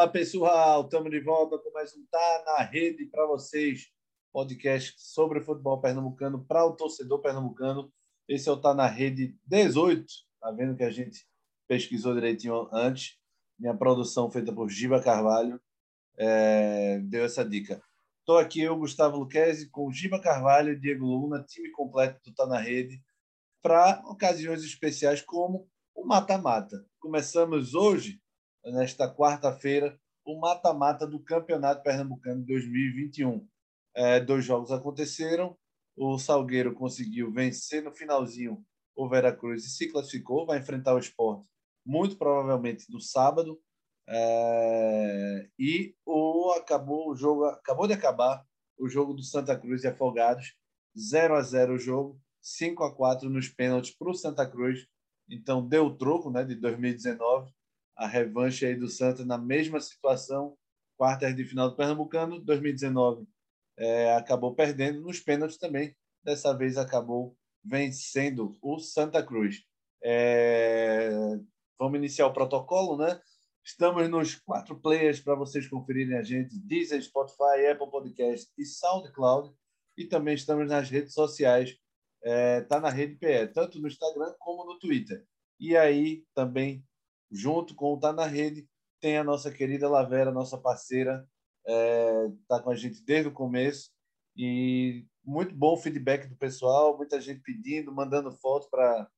Fala pessoal, estamos de volta com mais um Tá na Rede para vocês, podcast sobre futebol pernambucano para o torcedor pernambucano. Esse é o Tá na Rede 18, tá vendo que a gente pesquisou direitinho antes. Minha produção feita por Giba Carvalho é, deu essa dica. Estou aqui eu, Gustavo Luquezzi, com Giba Carvalho e Diego Luna, time completo do Tá na Rede, para ocasiões especiais como o mata-mata. Começamos hoje nesta quarta-feira, o mata-mata do Campeonato Pernambucano 2021. É, dois jogos aconteceram. O Salgueiro conseguiu vencer no finalzinho o Veracruz e se classificou. Vai enfrentar o esporte, muito provavelmente no sábado. É, e o, acabou o jogo, acabou de acabar o jogo do Santa Cruz e Afogados. 0 a 0 o jogo, 5 a 4 nos pênaltis para o Santa Cruz. Então deu o troco né, de 2019 a revanche aí do Santa na mesma situação, quartas de final do Pernambucano, 2019 é, acabou perdendo nos pênaltis também, dessa vez acabou vencendo o Santa Cruz. É, vamos iniciar o protocolo, né? Estamos nos quatro players para vocês conferirem a gente: Deezer, Spotify, Apple Podcast e SoundCloud. E também estamos nas redes sociais. Está é, na rede PE, tanto no Instagram como no Twitter. E aí também junto com o Tá na Rede, tem a nossa querida Lavera, nossa parceira, está é, com a gente desde o começo e muito bom o feedback do pessoal, muita gente pedindo, mandando fotos para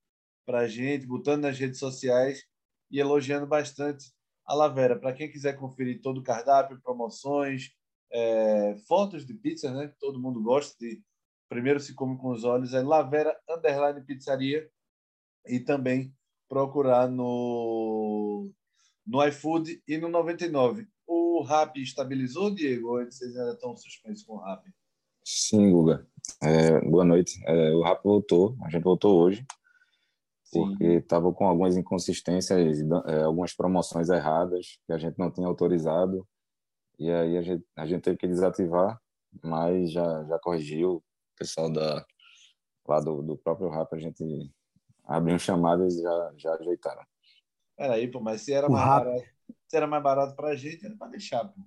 a gente, botando nas redes sociais e elogiando bastante a Lavera. Para quem quiser conferir todo o cardápio, promoções, é, fotos de pizza, né? Todo mundo gosta de. Primeiro se come com os olhos, é Lavera Underline Pizzaria e também procurar no, no iFood e no 99. O Rap estabilizou, Diego? Ou vocês ainda estão suspensos com o Rap? Sim, Guga. É, boa noite. É, o Rap voltou, a gente voltou hoje, Sim. porque estava com algumas inconsistências, é, algumas promoções erradas que a gente não tinha autorizado, e aí a gente, a gente teve que desativar, mas já, já corrigiu. O pessoal da, lá do, do próprio Rap, a gente abriam chamadas e já, já ajeitaram. Peraí, pô, mas se era, mais barato, se era mais barato pra gente, era pra deixar, pô.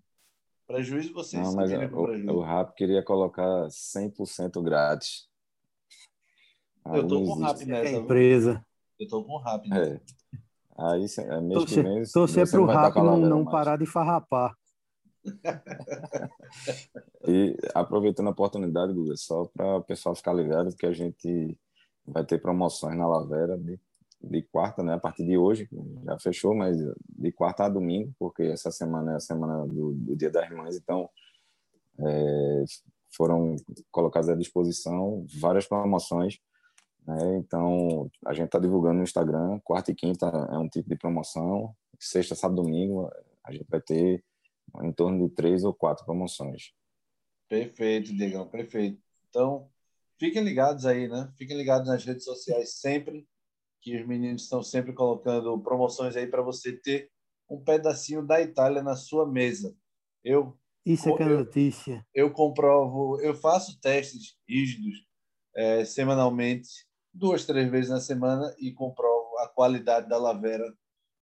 Prejuízo vocês. Não, mas o, o RAP queria colocar 100% grátis. Aí eu tô com o RAP nessa. É empresa. Eu tô com o RAP nessa. É. Aí, é mês torcer, que vem... Torcer pro RAP não, não parar de farrapar. e aproveitando a oportunidade, Guga, só para o pessoal ficar ligado que a gente vai ter promoções na Lavera de, de quarta, né? A partir de hoje, já fechou, mas de quarta a domingo, porque essa semana é a semana do, do Dia das Mães, então é, foram colocadas à disposição várias promoções. Né? Então, a gente está divulgando no Instagram, quarta e quinta é um tipo de promoção, sexta, sábado, domingo, a gente vai ter em torno de três ou quatro promoções. Perfeito, Diegão, perfeito. Então, fiquem ligados aí, né? Fiquem ligados nas redes sociais sempre, que os meninos estão sempre colocando promoções aí para você ter um pedacinho da Itália na sua mesa. Eu isso é que é notícia. Eu, eu comprovo, eu faço testes rígidos é, semanalmente, duas, três vezes na semana e comprovo a qualidade da Lavera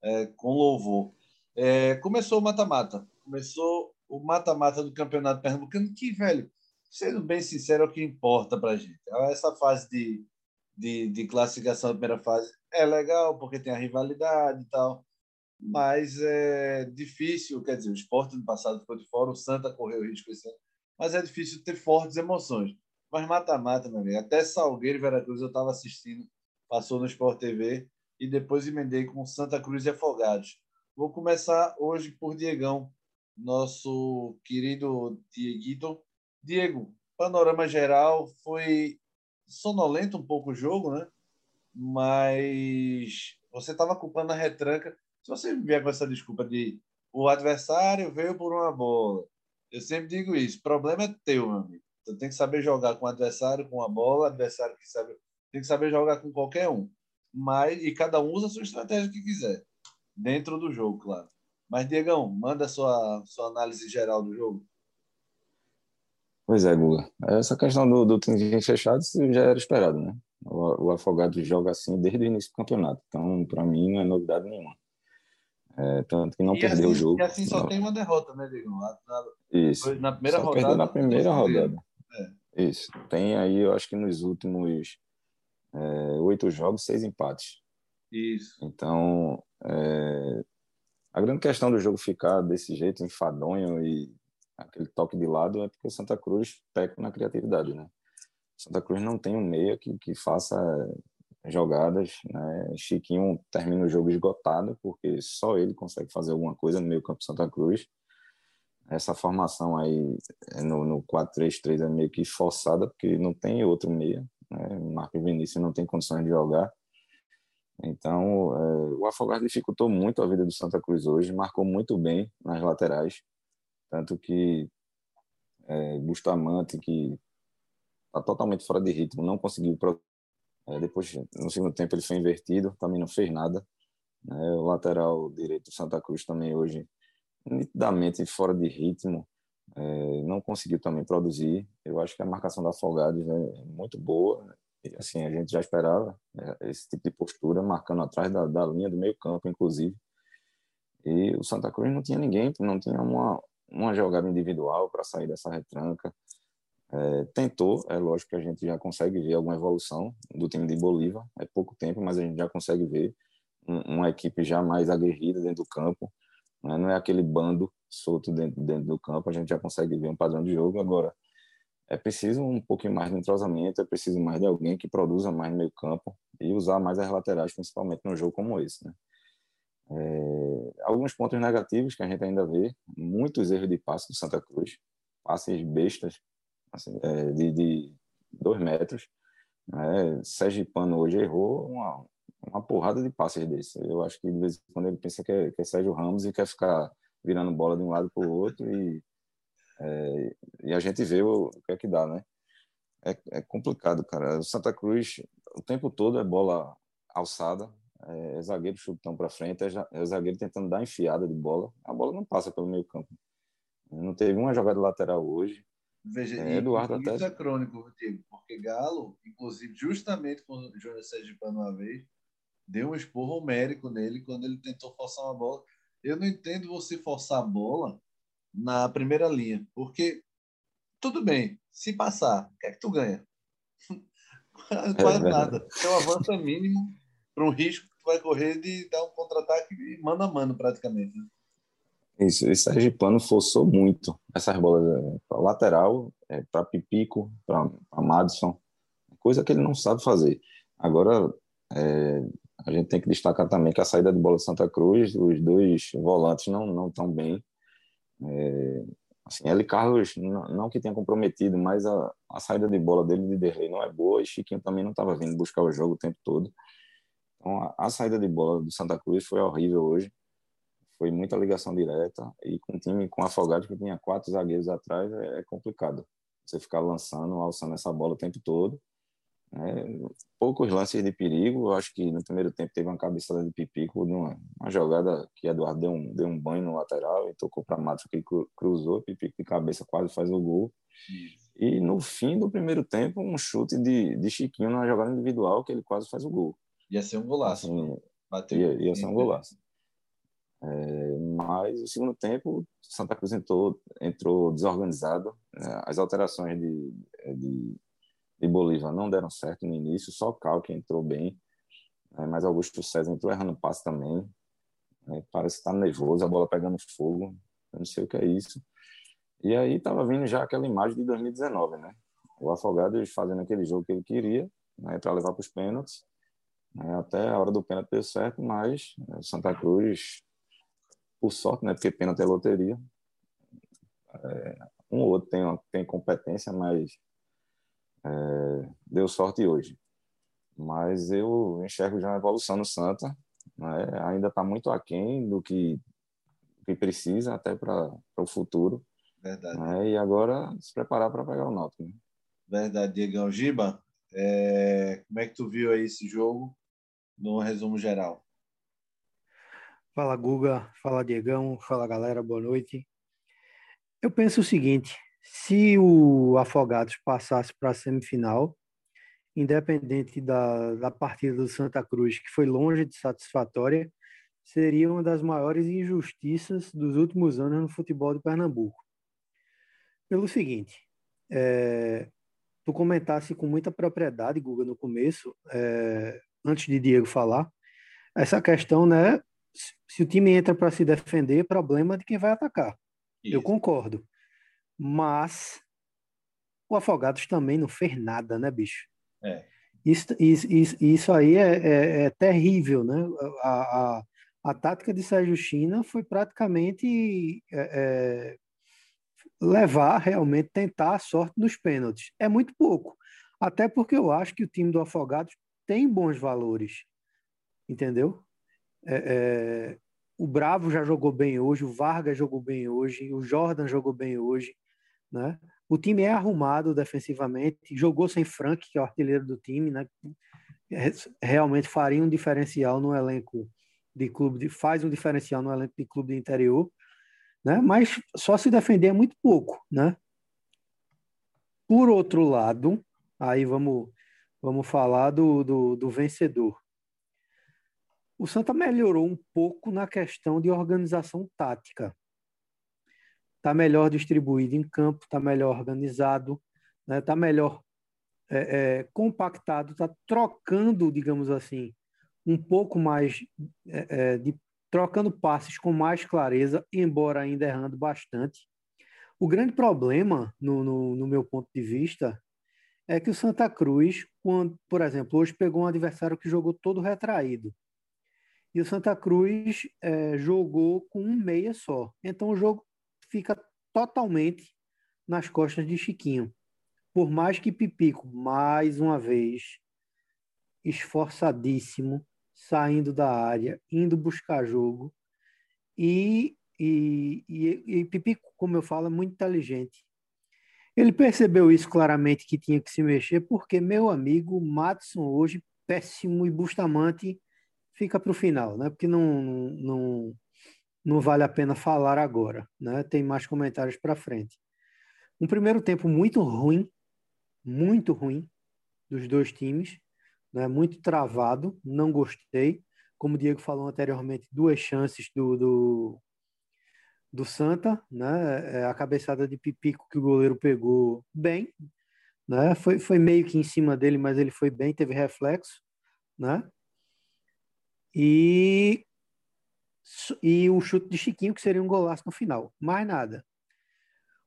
é, com louvor. É, começou o mata-mata, começou o mata-mata do Campeonato Pernambucano, que, velho, sendo bem sincero, é o que importa para a gente. Essa fase de, de, de, classificação da primeira fase é legal, porque tem a rivalidade e tal, mas é difícil. Quer dizer, o esporte no passado ficou de fora, o Santa correu risco esse ano, mas é difícil ter fortes emoções. Mas mata-mata, meu amigo. Até Salgueiro e Veracruz eu estava assistindo, passou no Sport TV, e depois emendei com Santa Cruz e Afogados. Vou começar hoje por Diegão, nosso querido Dieguito Diego, panorama geral foi sonolento um pouco o jogo, né? Mas você estava culpando a retranca. Se você vier com essa desculpa de o adversário veio por uma bola, eu sempre digo isso. Problema é teu, meu amigo. Você tem que saber jogar com o adversário, com a bola, adversário que sabe, tem que saber jogar com qualquer um. Mas e cada um usa a sua estratégia que quiser dentro do jogo, claro. Mas Diegão, manda a sua sua análise geral do jogo. Pois é, Guga. Essa questão do, do time fechado já era esperado, né? O, o Afogado joga assim desde o início do campeonato. Então, para mim, não é novidade nenhuma. É, tanto que não e perdeu assim, o jogo. E assim só não. tem uma derrota, né, Diego? Isso. Na primeira só rodada. Perdeu na primeira rodada. É. Isso. Tem aí, eu acho que nos últimos é, oito jogos, seis empates. Isso. Então, é, a grande questão do jogo ficar desse jeito, enfadonho e aquele toque de lado, é porque o Santa Cruz peca na criatividade, né? Santa Cruz não tem um meia que, que faça jogadas, né? Chiquinho termina o jogo esgotado, porque só ele consegue fazer alguma coisa no meio campo Santa Cruz. Essa formação aí no, no 4-3-3 é meio que forçada, porque não tem outro meia. Né? Marcos Vinícius não tem condições de jogar. Então, é, o Afogados dificultou muito a vida do Santa Cruz hoje, marcou muito bem nas laterais, tanto que é, Bustamante, que está totalmente fora de ritmo, não conseguiu é, depois, no segundo tempo, ele foi invertido, também não fez nada. Né? O lateral direito do Santa Cruz também hoje, nitidamente fora de ritmo, é, não conseguiu também produzir. Eu acho que a marcação da Afogados é muito boa. E, assim, a gente já esperava esse tipo de postura, marcando atrás da, da linha do meio campo, inclusive. E o Santa Cruz não tinha ninguém, não tinha uma, uma jogada individual para sair dessa retranca. É, tentou, é lógico que a gente já consegue ver alguma evolução do time de Bolívar, é pouco tempo, mas a gente já consegue ver uma equipe já mais aguerrida dentro do campo, né? não é aquele bando solto dentro, dentro do campo, a gente já consegue ver um padrão de jogo. Agora, é preciso um pouquinho mais de entrosamento, é preciso mais de alguém que produza mais no meio campo e usar mais as laterais, principalmente num jogo como esse. Né? É, alguns pontos negativos que a gente ainda vê, muitos erros de passe do Santa Cruz, passes bestas, assim, é, de, de dois metros. Né? Pano hoje errou uma, uma porrada de passes desse. Eu acho que de vez em quando ele pensa que é, que é Sérgio Ramos e quer ficar virando bola de um lado para o outro e, é, e a gente vê o, o, que é que dá, né? É, é complicado, cara. O Santa Cruz, o tempo todo é bola alçada, é, é zagueiro chutão para frente, é, é zagueiro tentando dar enfiada de bola. A bola não passa pelo meio campo. Não teve uma jogada lateral hoje. Veja, é, Eduardo isso até... é crônico, Diego, porque Galo, inclusive, justamente com o Júnior Sergipano uma vez, deu um esporro homérico nele quando ele tentou forçar uma bola. Eu não entendo você forçar a bola na primeira linha, porque tudo bem, se passar, o que é que tu ganha? Quase é nada. Então avança mínimo para um risco tu vai correr de dar um contra-ataque mano a mano praticamente. Né? Isso, esse Sergipano forçou muito essas bolas é, para lateral, é, para Pipico, para Madison, coisa que ele não sabe fazer. Agora, é, a gente tem que destacar também que a saída de bola de Santa Cruz, os dois volantes não não estão bem. É, assim. Carlos, não, não, que tenha comprometido, mas a, a saída de bola dele de Derlei não é boa e Chiquinho também não estava vindo buscar o jogo o tempo todo. Então, a, a saída de bola do Santa Cruz foi horrível hoje foi muita ligação direta e com um time com afogado que tinha quatro zagueiros atrás é, é complicado você ficar lançando, alçando essa bola o tempo todo. É, poucos lances de perigo, eu acho que no primeiro tempo teve uma cabeçada de Pipico, uma, uma jogada que Eduardo deu um, deu um banho no lateral e tocou para Matos que cruzou, Pipico de cabeça quase faz o gol. E no fim do primeiro tempo, um chute de, de Chiquinho na jogada individual que ele quase faz o gol. Ia ser um golaço. Assim, Bateu. Ia, ia ser um golaço. É, mas o segundo tempo, Santa Cruz entrou, entrou desorganizado. Né? As alterações de, de, de, Bolívar não deram certo no início, só o Cal que entrou bem. Né? Mas Augusto César entrou errando passe também. Né? Parece estar tá nervoso, a bola pegando fogo. Eu não sei o que é isso. E aí estava vindo já aquela imagem de 2019, né? O Afogados fazendo aquele jogo que ele queria, né, para levar para os pênaltis. Né? Até a hora do pênalti deu certo, mas né, Santa Cruz por sorte, né? Porque pênalti é loteria. É, um ou outro tem, tem competência, mas é, deu sorte hoje. Mas eu enxergo já uma evolução no Santa. Né? Ainda está muito aquém do que, que precisa até para o futuro. Verdade. Né? E agora se preparar para pegar o Náutico. Né? Verdade, Diegão. Giba, é, como é que tu viu aí esse jogo no resumo geral? Fala Guga, fala Diegão, fala galera, boa noite. Eu penso o seguinte: se o Afogados passasse para a semifinal, independente da, da partida do Santa Cruz, que foi longe de satisfatória, seria uma das maiores injustiças dos últimos anos no futebol de Pernambuco. Pelo seguinte, é, tu comentasse com muita propriedade, Guga, no começo, é, antes de Diego falar, essa questão, né? Se o time entra para se defender, problema de quem vai atacar. Isso. Eu concordo. Mas o Afogados também não fez nada, né, bicho? É. Isso, isso, isso, aí é, é, é terrível, né? A, a, a, tática de Sérgio China foi praticamente é, é, levar, realmente, tentar a sorte nos pênaltis. É muito pouco. Até porque eu acho que o time do Afogados tem bons valores, entendeu? É, é, o Bravo já jogou bem hoje, o Vargas jogou bem hoje, o Jordan jogou bem hoje, né? O time é arrumado defensivamente, jogou sem Frank, que é o artilheiro do time, né? Realmente faria um diferencial no elenco de clube, de, faz um diferencial no elenco de clube de interior, né? Mas só se defender é muito pouco, né? Por outro lado, aí vamos vamos falar do, do, do vencedor. O Santa melhorou um pouco na questão de organização tática está melhor distribuído em campo, está melhor organizado, está né? Tá melhor é, é, compactado, está trocando, digamos assim, um pouco mais, é, é, de, trocando passes com mais clareza, embora ainda errando bastante. O grande problema, no, no, no meu ponto de vista, é que o Santa Cruz, quando, por exemplo, hoje pegou um adversário que jogou todo retraído. E o Santa Cruz é, jogou com um meia só. Então o jogo fica totalmente nas costas de Chiquinho. Por mais que Pipico, mais uma vez, esforçadíssimo, saindo da área, indo buscar jogo. E, e, e, e Pipico, como eu falo, é muito inteligente. Ele percebeu isso claramente que tinha que se mexer, porque meu amigo Matson hoje, péssimo e Bustamante, fica para o final, né? Porque não, não, não vale a pena falar agora, né? Tem mais comentários para frente. Um primeiro tempo muito ruim, muito ruim dos dois times, né? Muito travado, não gostei. Como o Diego falou anteriormente, duas chances do, do, do Santa, né? É, a cabeçada de Pipico que o goleiro pegou bem, né? Foi, foi meio que em cima dele, mas ele foi bem, teve reflexo, né? E e o chute de Chiquinho, que seria um golaço no final. Mais nada.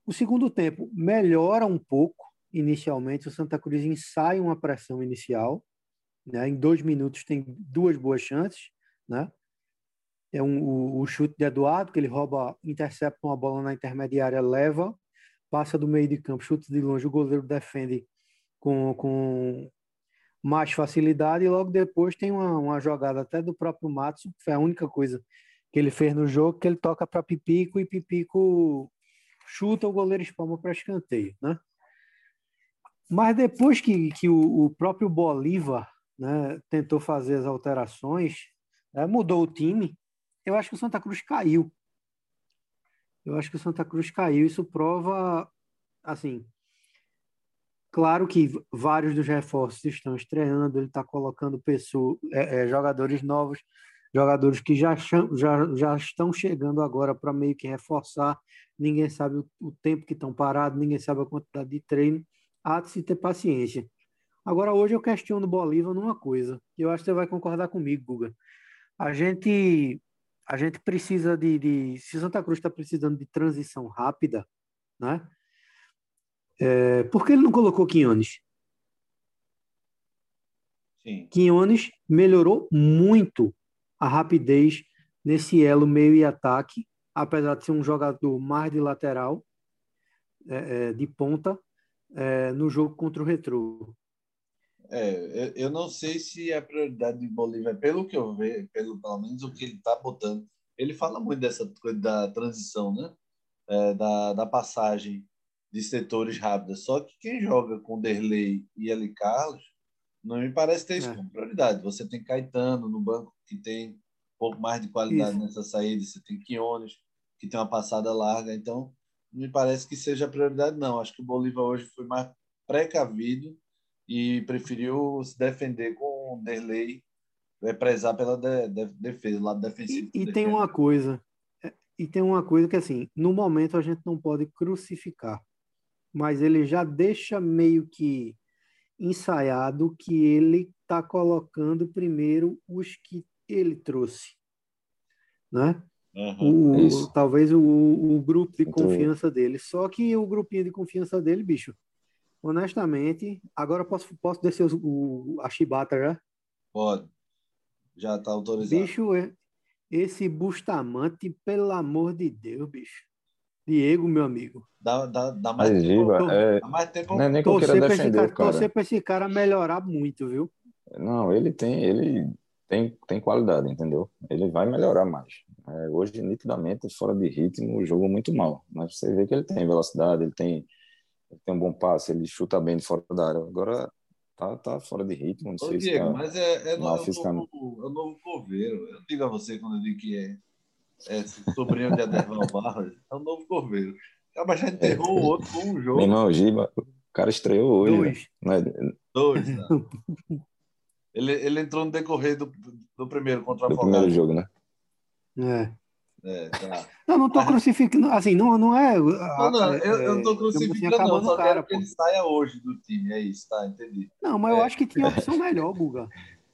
O segundo tempo melhora um pouco, inicialmente. O Santa Cruz ensaia uma pressão inicial. Né? Em dois minutos tem duas boas chances. Né? É um, o, o chute de Eduardo, que ele rouba, intercepta uma bola na intermediária, leva, passa do meio de campo, chute de longe, o goleiro defende com, com mais facilidade e logo depois tem uma, uma jogada até do próprio Matos, que foi a única coisa que ele fez no jogo, que ele toca para Pipico e Pipico chuta o goleiro espalma para escanteio, né? Mas depois que, que o, o próprio Bolívar né, tentou fazer as alterações, é, mudou o time, eu acho que o Santa Cruz caiu. Eu acho que o Santa Cruz caiu. Isso prova, assim, claro que vários dos reforços estão estreando, ele está colocando pessoas, é, é, jogadores novos, jogadores que já, já, já estão chegando agora para meio que reforçar, ninguém sabe o, o tempo que estão parados, ninguém sabe a quantidade de treino, há de se ter paciência. Agora, hoje eu questiono o Bolívar numa coisa, e eu acho que você vai concordar comigo, Guga. A gente, a gente precisa de, de se Santa Cruz está precisando de transição rápida, né? É, por que ele não colocou Quinones? Sim. Quinones melhorou muito a rapidez nesse elo meio e ataque, apesar de ser um jogador mais de lateral, é, é, de ponta, é, no jogo contra o Retro. É, eu não sei se a prioridade de Bolívia, pelo que eu vejo, pelo, pelo menos o que ele está botando, ele fala muito dessa coisa da transição, né? É, da, da passagem de setores rápidas. Só que quem joga com Derlei e Eli Carlos não me parece ter isso é. como prioridade. Você tem Caetano no banco que tem um pouco mais de qualidade isso. nessa saída, você tem Quiones que tem uma passada larga, então não me parece que seja prioridade não. Acho que o Bolívar hoje foi mais precavido e preferiu se defender com o Derlei é prezar pela de, de, defesa, lado defensivo. E, e tem uma coisa, é, e tem uma coisa que assim, no momento a gente não pode crucificar, mas ele já deixa meio que ensaiado que ele está colocando primeiro os que ele trouxe, né? Uhum, o, talvez o, o grupo de confiança dele. Só que o grupinho de confiança dele, bicho, honestamente, agora posso, posso descer o, o, a chibata já? Pode. Já está autorizado. Bicho, é, esse Bustamante, pelo amor de Deus, bicho. Diego, meu amigo. Dá, dá, dá mais, Mas, tempo, Giba, é... dá mais tempo. Não é nem que eu queira defender cara, o cara. Torcer para esse cara melhorar muito, viu? Não, ele tem, ele tem, tem qualidade, entendeu? Ele vai melhorar mais. É, hoje, nitidamente, fora de ritmo, jogou muito mal. Mas você vê que ele tem velocidade, ele tem, ele tem um bom passe, ele chuta bem de fora da área. Agora, tá, tá fora de ritmo. Não Ô, sei Diego, se tá mas é, é, no, é, o novo, é o novo Corveiro. Eu digo a você quando eu digo que é, é sobrinho de Aderval Barros, é o novo Corveiro. Acaba já enterrou o outro com um jogo. Meu irmão, Giba, o cara estreou hoje. Dois. Né? Dois, tá? ele, ele entrou no decorrer do, do primeiro contra o Do Afogado. primeiro jogo, né? É. É, tá. Não, não Ah. crucificando, assim, não, não é... Não, não, eu, eu não assim, crucificando, não. Só cara, quero que ele saia hoje do time. É isso, tá? Entendi. Não, mas eu É. acho que tinha opção melhor, Guga.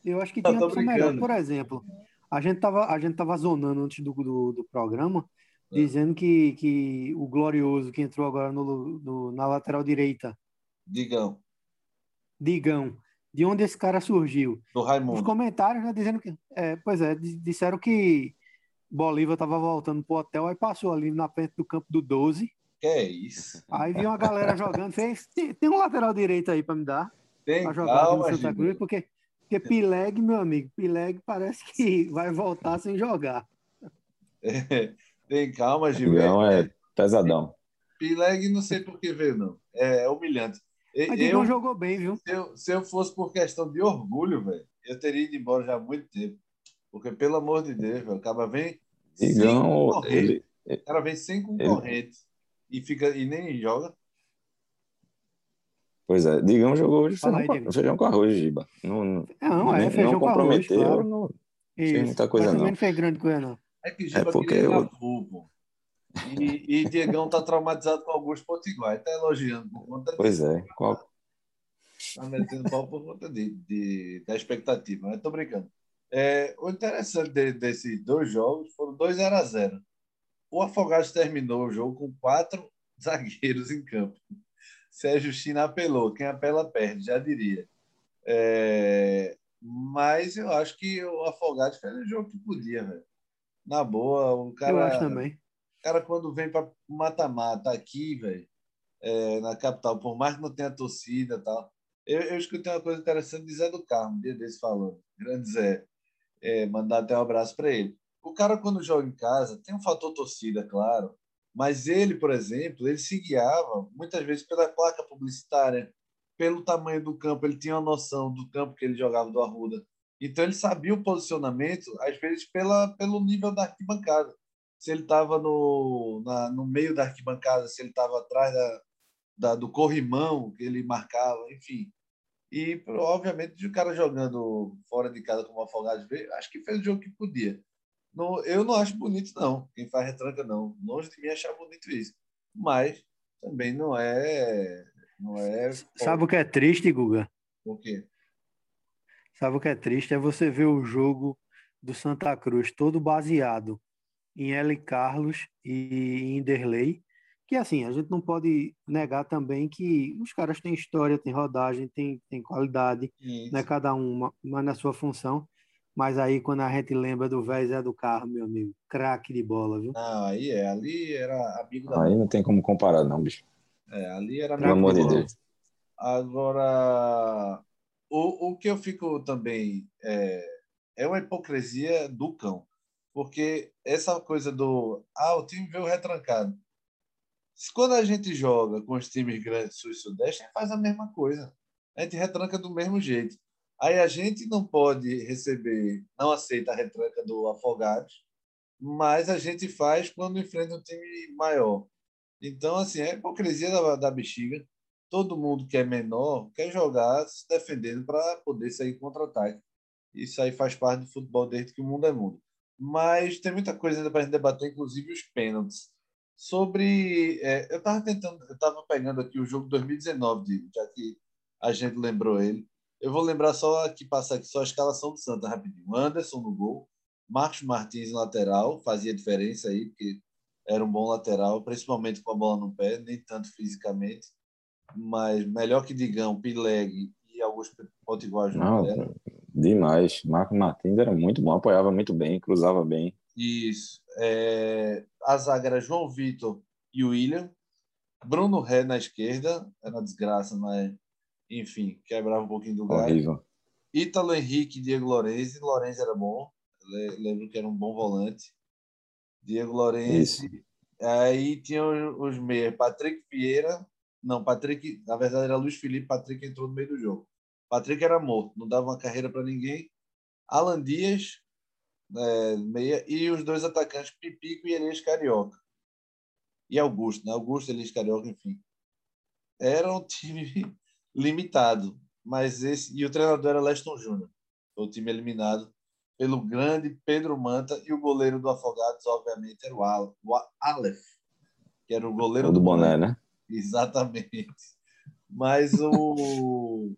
Eu acho que tinha opção brincando. melhor. Por exemplo, a gente tava, a gente tava zonando antes do, do, do programa, É. dizendo que, que o Glorioso, que entrou agora no, no- na lateral direita, Digão, Digão, de onde esse cara surgiu? do Os Raimundo. comentários, né, dizendo que. É, pois é, di- disseram que Bolívar tava voltando pro hotel, aí passou ali na frente do campo do 12. Que é isso? Aí viu uma galera jogando, fez. Tem, tem um lateral direito aí para me dar, Tem para jogar aqui no calma, Santa. Cruz, porque, porque Pileg, meu amigo, Pileg parece que vai voltar sem jogar. Tem calma, Gil. Digão é pesadão. Pileg não sei por que veio, não. É humilhante. E- Mas Digão Eu, jogou bem, viu? se, eu, se eu fosse por questão de orgulho, velho, eu teria ido embora já há muito tempo. Porque, pelo amor de Deus, velho, o cara vem sem Digão, concorrente. ele, O cara vem sem concorrente e, fica, e nem joga. pois é, Digão jogou hoje Fala feijão, aí, com, feijão com arroz, Giba. Não, não, Não, é, feijão não com arroz, comprometeu, claro. não, Isso. muita coisa, também não. não fez grande coisa, não. É que Giba porque queria eu- pô. E, e Diegão tá traumatizado com Augusto Potiguar. Ele tá elogiando por conta Pois disso. é, qual, Tá metendo pau por conta de, de- da expectativa, mas tô brincando. É, o interessante de- desses dois jogos foram 2 0 a 0 O Afogados terminou o jogo com quatro zagueiros em campo. Sérgio China apelou. Quem apela perde, já diria. É, mas eu acho que o Afogados fez o jogo que podia, velho. Na boa, o cara. Eu acho também. O cara, quando vem para mata-mata aqui, velho, é, na capital, por mais que não tenha torcida e tal, eu, eu escutei uma coisa interessante de Zé do Carmo, um dia desse falando. Grande Zé. É, mandar até um abraço para ele. O cara, quando joga em casa, tem um fator torcida, claro, mas ele, por exemplo, ele se guiava muitas vezes pela placa publicitária, pelo tamanho do campo, ele tinha uma noção do campo que ele jogava do Arruda. Então ele sabia o posicionamento, às vezes pela, pelo nível da arquibancada. Se ele estava no, na- no meio da arquibancada, se ele estava atrás da, da- do corrimão que ele marcava, enfim. E, obviamente, o cara jogando fora de casa como Afogados veio, acho que fez o jogo que podia. Não, eu não acho bonito, não. Quem faz retranca, não. Longe de mim achar bonito isso. Mas também não é. Não é. Sabe o que é triste, Guga? O quê? Sabe o que é triste? É você ver o jogo do Santa Cruz todo baseado em L. Carlos e em Derlei. Que assim, a gente não pode negar também que os caras têm história, têm rodagem, têm, têm qualidade, Isso. né? cada um uma, uma na sua função. Mas aí, quando a gente lembra do velho Zé do Carro, meu amigo, craque de bola, viu? Não, aí é. Ali era amigo da. aí não tem como comparar, não, bicho. É, ali era Pelo amigo amor de. Deus. Agora, o, o que eu fico também é, é uma hipocrisia do cão, porque essa coisa do ah, o time veio retrancado. Quando a gente joga com os times grandes sul e sudeste, a gente faz a mesma coisa. A gente retranca do mesmo jeito. Aí a gente não pode receber, não aceita a retranca do Afogados, mas a gente faz quando enfrenta um time maior. Então, assim, é a hipocrisia da, da bexiga todo mundo que é menor quer jogar se defendendo para poder sair contra-ataque. Isso aí faz parte do futebol desde que o mundo é mundo. Mas tem muita coisa ainda para a gente debater, inclusive os pênaltis. Sobre. É, eu estava tentando, eu estava pegando aqui o jogo 2019, já que a gente lembrou ele. Eu vou lembrar só aqui, passar aqui só a escalação do Santa rapidinho. Anderson no gol, Marcos Martins lateral, fazia diferença aí, porque era um bom lateral, principalmente com a bola no pé, nem tanto fisicamente, mas melhor que Digão, Pileg e Augusto Potiguar Não, demais. Marcos Martins era muito bom, apoiava muito bem, cruzava bem. Isso. É... A zaga era João Vitor e William. Bruno Ré na esquerda, era uma desgraça, mas enfim, quebrava um pouquinho do. Horrível. Ítalo Henrique e Diego Lorenzi. Lorenzi era bom, lembro que era um bom volante. Diego Lorenzi. Isso. Aí tinha os meias, Patrick Vieira. Não, Patrick, na verdade era Luiz Felipe, Patrick entrou no meio do jogo. Patrick era morto, não dava uma carreira para ninguém. Alan Dias, é, meia, e os dois atacantes, Pipico e Elias Carioca. E Augusto, né? Augusto, Elias Carioca, enfim. Era um time limitado, mas esse e o treinador era Leston Júnior. O time eliminado pelo grande Pedro Manta e o goleiro do Afogados, obviamente, era o, Al, o Aleph, que era o goleiro do, do boné, né? Exatamente. Mas o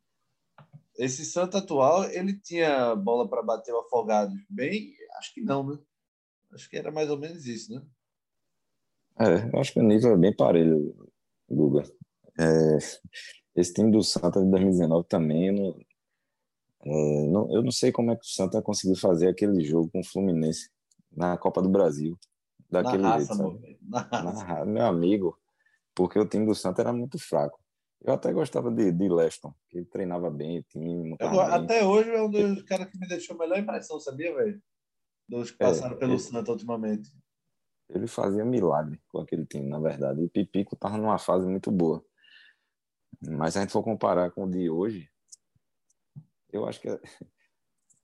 esse Santa atual, ele tinha bola para bater o Afogados bem? Acho que não, né? Acho que era mais ou menos isso, né? É, eu acho que o nível é bem parelho, Guga. É, esse time do Santa de 2019 também, eu não, é, não, eu não sei como é que o Santa conseguiu fazer aquele jogo com o Fluminense na Copa do Brasil. Daquele na jeito, raça, Na raça. meu amigo, porque o time do Santa era muito fraco. Eu até gostava de, de Leston, que ele treinava bem o time. Eu, até hoje é um dos caras que me deixou a melhor impressão, sabia, velho? Dos que é, passaram é, pelo ele, Santa ultimamente. Ele fazia milagre com aquele time, na verdade. E Pipico estava numa fase muito boa. Mas se a gente for comparar com o de hoje, eu acho que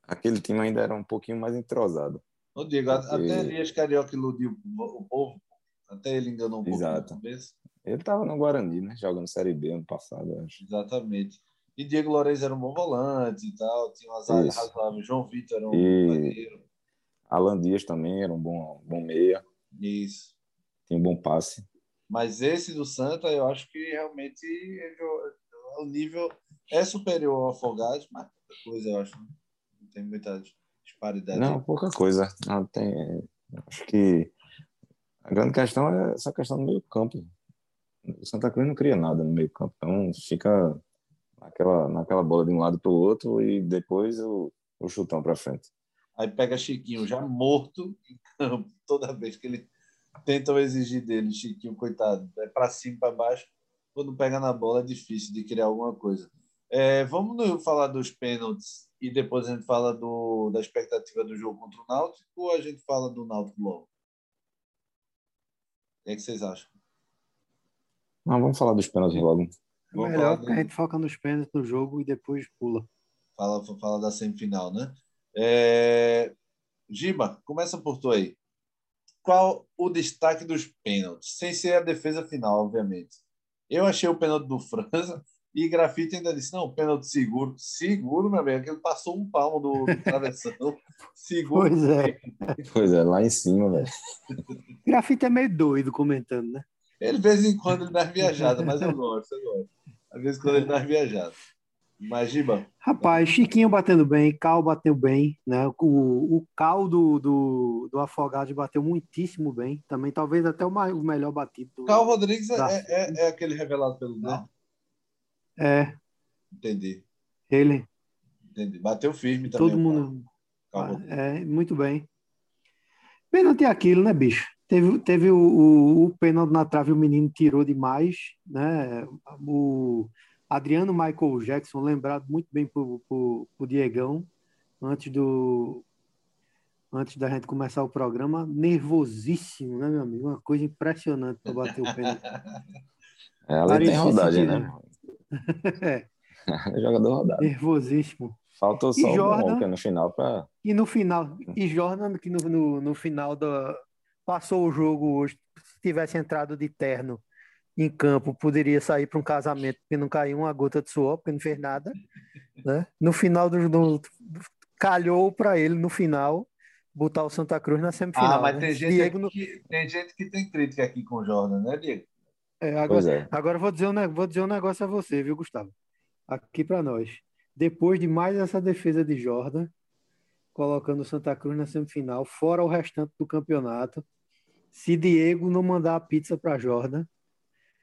aquele time ainda era um pouquinho mais entrosado. Ô, Diego, porque... até Elias Carioca iludiu o povo. Até ele enganou um pouco Exato. Ele estava no Guarani, né? Jogando Série B ano passado, acho. Exatamente. E Diego Lourenço era um bom volante e tal, tinha umas áreas razoáveis. João Vitor era um e... zagueiro. Alan Dias também era um bom, bom meia. Isso. Tinha um bom passe. Mas esse do Santa, eu acho que realmente o nível é superior ao Afogados, mas pouca coisa, eu acho. Né? Não tem muita disparidade. Não, pouca coisa. Não tem. Acho que a grande questão é essa questão do meio campo. O Santa Cruz não cria nada no meio campo, então fica naquela, naquela bola de um lado para o outro e depois o, o chutão para frente. Aí pega Chiquinho já morto em campo toda vez que ele tentam exigir dele, Chiquinho, coitado, é para cima, para baixo. Quando pega na bola é difícil de criar alguma coisa. É, vamos falar dos pênaltis e depois a gente fala do, da expectativa do jogo contra o Náutico ou a gente fala do Náutico logo? O que, é que vocês acham? Não, vamos falar dos pênaltis logo. Vamos Melhor do... que a gente foca nos pênaltis do jogo e depois pula. Fala, fala da semifinal, né? É... Giba, começa por tu aí qual o destaque dos pênaltis, sem ser a defesa final, obviamente. Eu achei o pênalti do França e Grafite ainda disse: não, pênalti seguro. Seguro, meu amigo, que ele passou um palmo do, do travessão. seguro. Pois é. Pois é, lá em cima, velho. Grafite é meio doido comentando, né? Ele, de vez em quando, ele dá viajada, mas eu gosto, eu gosto. Às vezes, quando ele dá viajada. Mas, Giba. Rapaz, Chiquinho batendo bem, Cal bateu bem, né? O, o Cal do, do, do Afogado bateu muitíssimo bem. Também, talvez até o, mais, o melhor batido. Do, Cal Rodrigues da... é, é, é, aquele revelado pelo Né? É. Entendi. Ele. Entendi. Bateu firme também. Todo mundo. Ah, é, muito bem. Pênalti é aquilo, né, bicho? Teve, teve o, o, o pênalti na trave, o menino tirou demais, né? O Adriano Michael Jackson, lembrado muito bem por, por, por Diegão, antes do antes da gente começar o programa, nervosíssimo, né, meu amigo? Uma coisa impressionante para bater o pênalti. É, ela tem rodagem, né? é. Jogador rodado. Nervosíssimo. Faltou só Jordan, o no final para. E no final, e Jordan, que no, no, no final da. Passou o jogo hoje, se tivesse entrado de terno em campo poderia sair para um casamento porque não caiu uma gota de suor, porque não fez nada. Né? No final do, do, calhou para ele no final botar o Santa Cruz na semifinal. Ah, mas né? tem, gente Diego no... que, tem gente que tem crítica aqui com o Jordan, né, Diego? É, agora, é. agora vou, dizer um, vou dizer um negócio a você, viu, Gustavo? Aqui para nós. Depois de mais essa defesa de Jordan, colocando o Santa Cruz na semifinal, fora o restante do campeonato, se Diego não mandar a pizza para Jordan,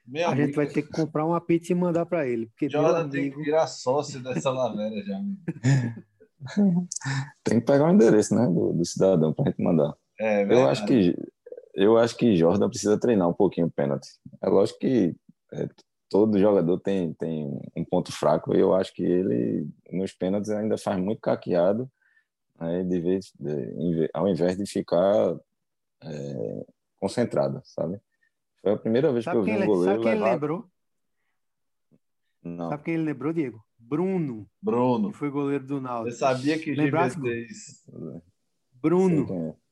meu a amigo. gente vai ter que comprar uma pizza e mandar para ele. Porque, Jordan amigo... tem que virar sócio dessa lavera já. tem que pegar o endereço né, do, do cidadão para a gente mandar. É, eu acho que eu acho que Jordan precisa treinar um pouquinho o pênalti. É lógico que é, todo jogador tem, tem um ponto fraco e eu acho que ele nos pênaltis ainda faz muito caqueado né, de vez, de, ao invés de ficar é, concentrado, sabe? Foi a primeira vez sabe que eu vi um goleiro Sabe quem levar... ele lembrou? Não. Sabe quem ele lembrou, Diego? Bruno. Bruno. Que foi goleiro do Náutico. Eu sabia que Lembrasse, Bruno. É.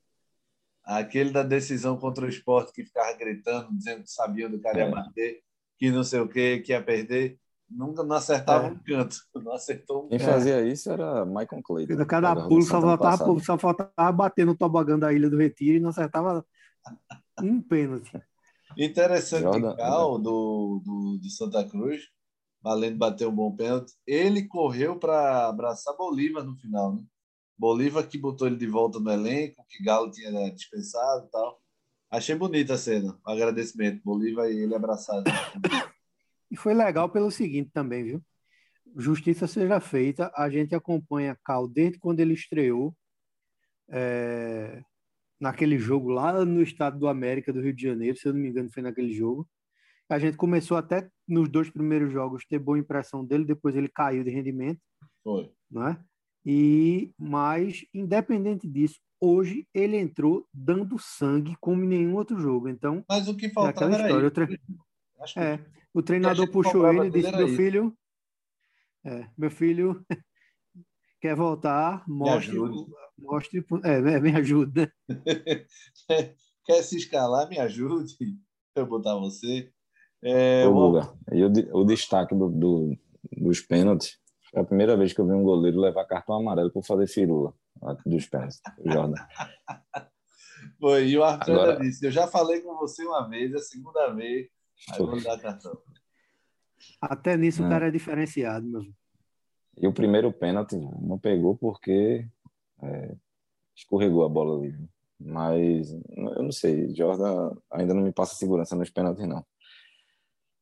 Aquele da decisão contra o esporte que ficava gritando, dizendo que sabia onde o cara ia é. bater, que não sei o que, que ia perder. Nunca não acertava é. um canto. Não acertou um Quem fazia isso era Michael Clayton. Cada pulo só faltava, só faltava bater no tobogã da Ilha do Retiro e não acertava um pênalti. Interessante Jordan, Cal, do, do, do Santa Cruz, além de bater um bom pênalti, ele correu para abraçar Bolívar no final. Né? Bolívar que botou ele de volta no elenco, que Galo tinha né, dispensado e tal. Achei bonita a cena, um agradecimento. Bolívar e ele abraçado. e foi legal pelo seguinte também, viu? Justiça seja feita, a gente acompanha Cal desde quando ele estreou é, naquele jogo lá no estado do América do Rio de Janeiro, se eu não me engano, foi naquele jogo. A gente começou até nos dois primeiros jogos ter boa impressão dele, depois ele caiu de rendimento. Foi. Não é? E mas independente disso, hoje ele entrou dando sangue como em nenhum outro jogo. Então, mas o que faltava é história. O, tre... é, o treinador puxou ele e disse: "Meu filho, é, meu filho quer voltar, mostre, mostre, é, me ajuda. quer se escalar, me ajude. Eu botar você. É, Ô, e o, o destaque do, do, dos pênaltis é a primeira vez que eu vi um goleiro levar cartão amarelo por fazer firula dos pés, Jordan. Foi, e o Arthur Agora... disse: Eu já falei com você uma vez, é a segunda vez, aí vou dar cartão. Até nisso é. o cara é diferenciado, meu. E o primeiro pênalti não pegou porque é, escorregou a bola ali. Mas eu não sei, Jordan ainda não me passa segurança nos pênaltis, não.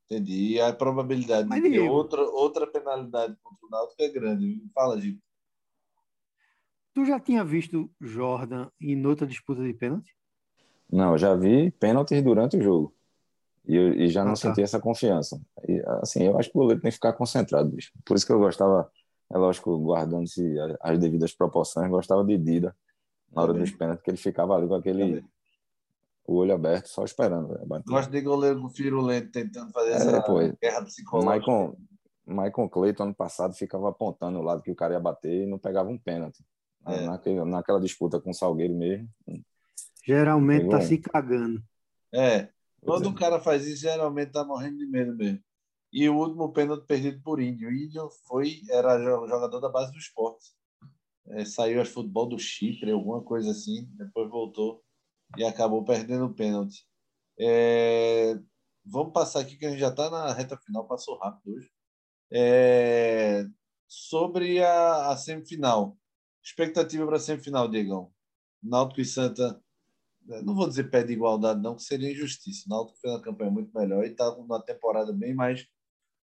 Entendi. E a probabilidade Mas de ter outra, outra penalidade contra o Náutico é grande. Fala, Gico. Tu já tinha visto Jordan em outra disputa de pênalti? Não, já vi pênaltis durante o jogo. E, e já não ah, tá. senti essa confiança. E, assim, eu acho que o goleiro tem que ficar concentrado, bicho. Por isso que eu gostava, é lógico, guardando-se as devidas proporções, gostava de Dida na hora dos pênaltis, que ele ficava ali com aquele o olho aberto, só esperando. Gosto de goleiro firulento tentando fazer é, essa pô, guerra psicológica. Michael, Michael Clayton, ano passado, ficava apontando o lado que o cara ia bater e não pegava um pênalti. É. Naquele, naquela disputa com o Salgueiro mesmo. Geralmente tá se cagando. É. Quando o cara faz isso, geralmente tá morrendo de medo mesmo. E o último pênalti perdido por Índio. O Índio foi, era jogador da base do esporte. É, saiu a futebol do Chipre, alguma coisa assim. Depois voltou e acabou perdendo o pênalti. É, vamos passar aqui que a gente já está na reta final, passou rápido hoje. É, sobre a, a, semifinal. Expectativa para a semifinal, Diegão. Náutico e Santa, não vou dizer pé de igualdade, não, que seria injustiça. O Náutico fez uma campanha muito melhor e está numa temporada bem mais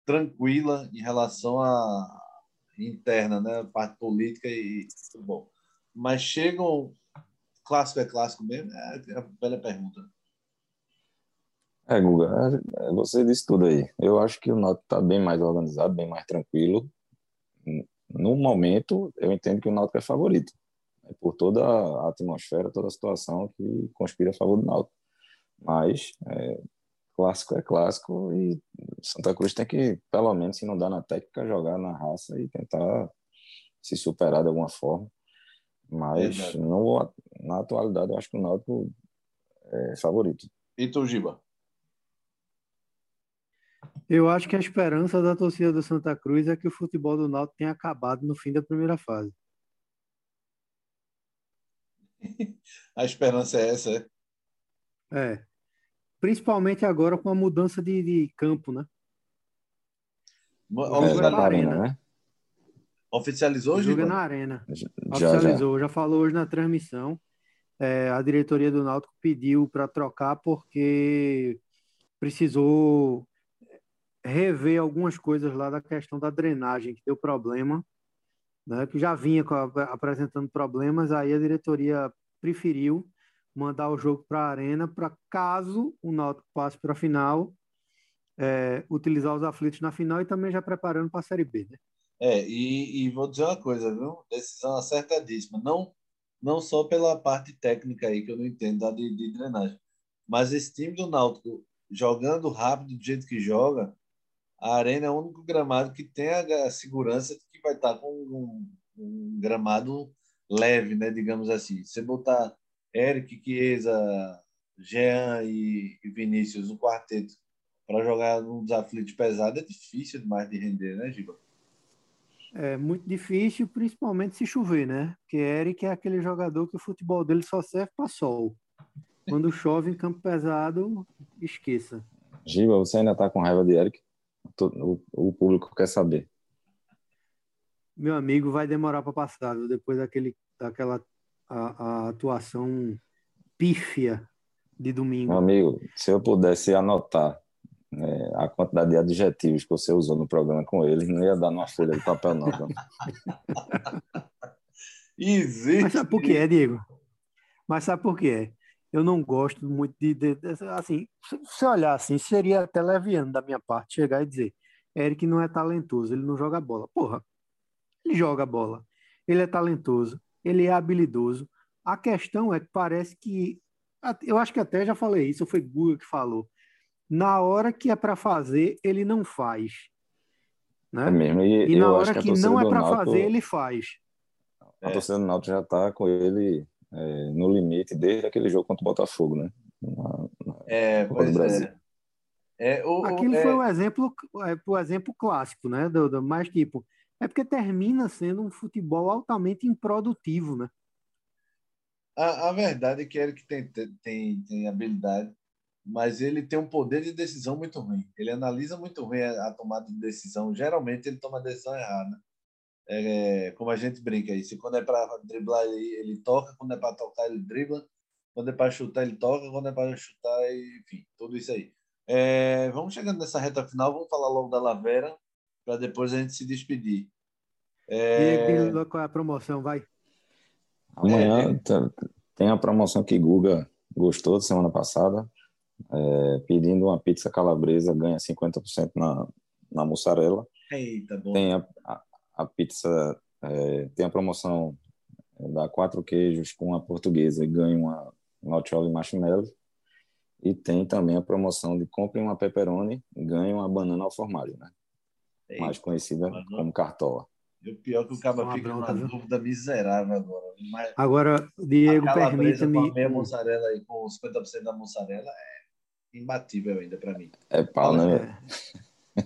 tranquila em relação à interna, né? parte política e futebol. Mas chegam clássico é clássico mesmo? É, é a velha pergunta. É, Guga, é, você disse tudo aí. Eu acho que o Náutico está bem mais organizado, bem mais tranquilo. No momento, eu entendo que o Náutico é favorito. É por toda a atmosfera, toda a situação que conspira a favor do Náutico. Mas é, clássico é clássico e Santa Cruz tem que, pelo menos, se não dá na técnica, jogar na raça e tentar se superar de alguma forma. Mas no, na atualidade eu acho que o Náutico é favorito. E tu, Giba? Eu acho que a esperança da torcida do Santa Cruz é que o futebol do Náutico tenha acabado no fim da primeira fase. a esperança é essa, é? É. Principalmente agora com a mudança de, de campo, né? Oficializou, é, na arena, né? Oficializou hoje? Joga na arena. Já, Oficializou, já. já falou hoje na transmissão. É, a diretoria do Náutico pediu para trocar porque precisou rever algumas coisas lá da questão da drenagem, que deu problema, né, que já vinha apresentando problemas, aí a diretoria preferiu mandar o jogo para a arena para caso o Náutico passe para a final, é, utilizar os aflitos na final e também já preparando para a Série B. Né? É, e, e, vou dizer uma coisa, viu? Decisão acertadíssima. Não, não só pela parte técnica aí, que eu não entendo da de, de drenagem, mas esse time do Náutico jogando rápido do jeito que joga, a Arena é o único gramado que tem a, segurança de que vai estar com um, um gramado leve, né, digamos assim. Você botar Eric, Chiesa, Jean e, Vinícius, o quarteto, para jogar num desafio pesado é difícil demais de render, né, Giba? É muito difícil, principalmente se chover, né? Porque Eric é aquele jogador que o futebol dele só serve para sol. Quando chove em campo pesado, esqueça. Giba, você ainda tá com raiva de Eric? o, o público quer saber. Meu amigo, vai demorar para passar, viu? depois daquele, daquela a, a atuação pífia de domingo. Meu amigo, se eu pudesse anotar é, a quantidade de adjetivos que você usou no programa com ele, não ia dar numa folha de papel, não. Existe. Mas sabe por que é, Diego? Mas sabe por que é? eu não gosto muito de, de, de, assim, se você olhar assim, seria até leviano da minha parte chegar e dizer, Eric não é talentoso, ele não joga bola. Porra, ele joga bola, ele é talentoso, ele é habilidoso. A questão é que parece que, eu acho que até já falei isso, foi Google que falou, na hora que é para fazer, ele não faz. Né? É mesmo. E, e na hora que, que não é para fazer, ele faz. A torcida do Náutico já está com ele é, no limite desde aquele jogo contra o Botafogo, né? Na, na é, pois é. é o, Aquilo é... foi o exemplo, é, o exemplo clássico, né? Do, do, mais tipo, é porque termina sendo um futebol altamente improdutivo, né? A, a verdade é que ele tem, tem, tem habilidade, mas ele tem um poder de decisão muito ruim. Ele analisa muito ruim a, a tomada de decisão. Geralmente ele toma a decisão errada é, como a gente brinca aí, se quando é para driblar ele, ele toca, quando é para tocar ele dribla, quando é para chutar ele toca, quando é para chutar, enfim, tudo isso aí. É, vamos chegando nessa reta final, vamos falar logo da Lavera, para depois a gente se despedir. É... E qual é a promoção, vai? Amanhã é... tem a promoção que Guga gostou semana passada, é, pedindo uma pizza calabresa, ganha 50% na, na mussarela. Eita, bom. Tem a, a, a pizza é, tem a promoção é, da quatro queijos com a portuguesa e ganha uma nocciole marshmallow. E tem também a promoção de compre uma pepperoni e ganhe uma banana ao formaggio, né? Eita, mais conhecida mano. como cartola. E o pior é que o cara fica numa dúvida miserável agora. Mas agora, Diego, permita-me... Com a meia mussarela e com 50% da mussarela é imbatível ainda para mim. É pau, né? É.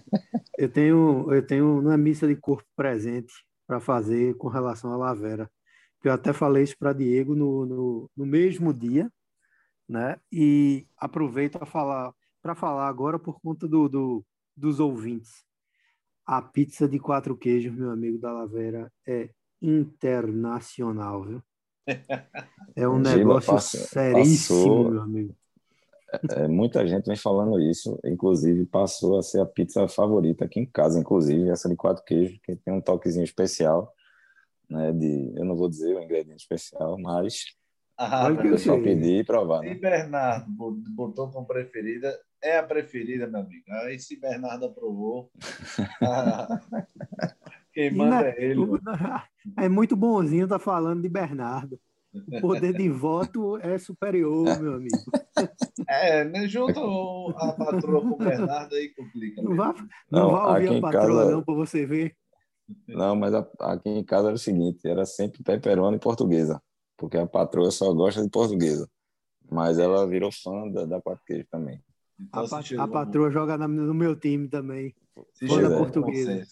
Eu tenho, eu tenho uma missa de corpo presente para fazer com relação à Lavera. Eu até falei isso para Diego no, no, no, mesmo dia, né? E aproveito para falar, para falar agora por conta do, do, dos ouvintes. A pizza de quatro queijos, meu amigo da Lavera, é internacional, viu? É um negócio seríssimo, passou, meu amigo. É, muita gente vem falando isso, inclusive passou a ser a pizza favorita aqui em casa, inclusive essa de quatro queijos, que tem um toquezinho especial, né? De, eu não vou dizer o ingrediente especial, mas ah, o pessoal pedir e provar. Né? Se Bernardo botou como preferida, é a preferida, meu amigo. Aí se Bernardo aprovou, quem manda é ele. É muito bonzinho tá falando de Bernardo. O poder de voto é superior, meu amigo. É, né? Junto a patroa com o Bernardo aí complica. Não vá, não, não vá ouvir a patroa, casa... não, para você ver. Não, mas aqui em casa era o seguinte: era sempre pepperoni portuguesa, porque a patroa só gosta de portuguesa. Mas ela virou fã da, da quatro queijo também. Então, a, a patroa joga no meu time também. Se da portuguesa.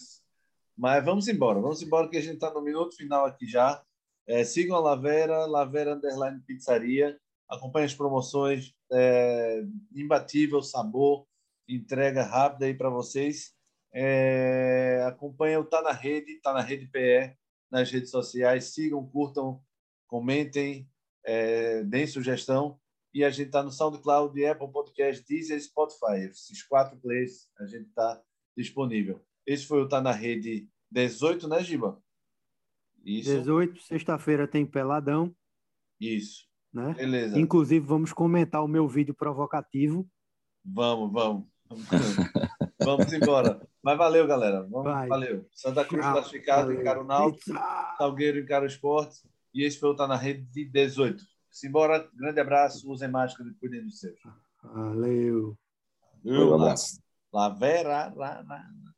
Mas vamos embora, vamos embora, que a gente está no minuto final aqui já. É, sigam a Lavera, Lavera Underline Pizzaria. Acompanhe as promoções. É, imbatível sabor, entrega rápida aí para vocês. É, acompanha o Tá na Rede, Tá na Rede PE nas redes sociais. Sigam, curtam, comentem, é, deem sugestão. E a gente está no SoundCloud, Apple Podcast, Deezer e Spotify. Esses quatro plays a gente está disponível. Esse foi o Tá na Rede 18, né, Giba? Isso. 18, sexta-feira tem Peladão. Isso. Né? Beleza. Inclusive, vamos comentar o meu vídeo provocativo. Vamos, vamos. Vamos embora. Mas valeu, galera. Vamos, valeu. Santa Cruz Tchau. classificado, valeu. encara o Náutico. Salgueiro encara o Esporte. E esse foi o Tá na Rede de 18. Simbora. Grande abraço. Usem máscara e cuidem dos seus. Valeu. Valeu. Um abraço. Lavera. La, la, la.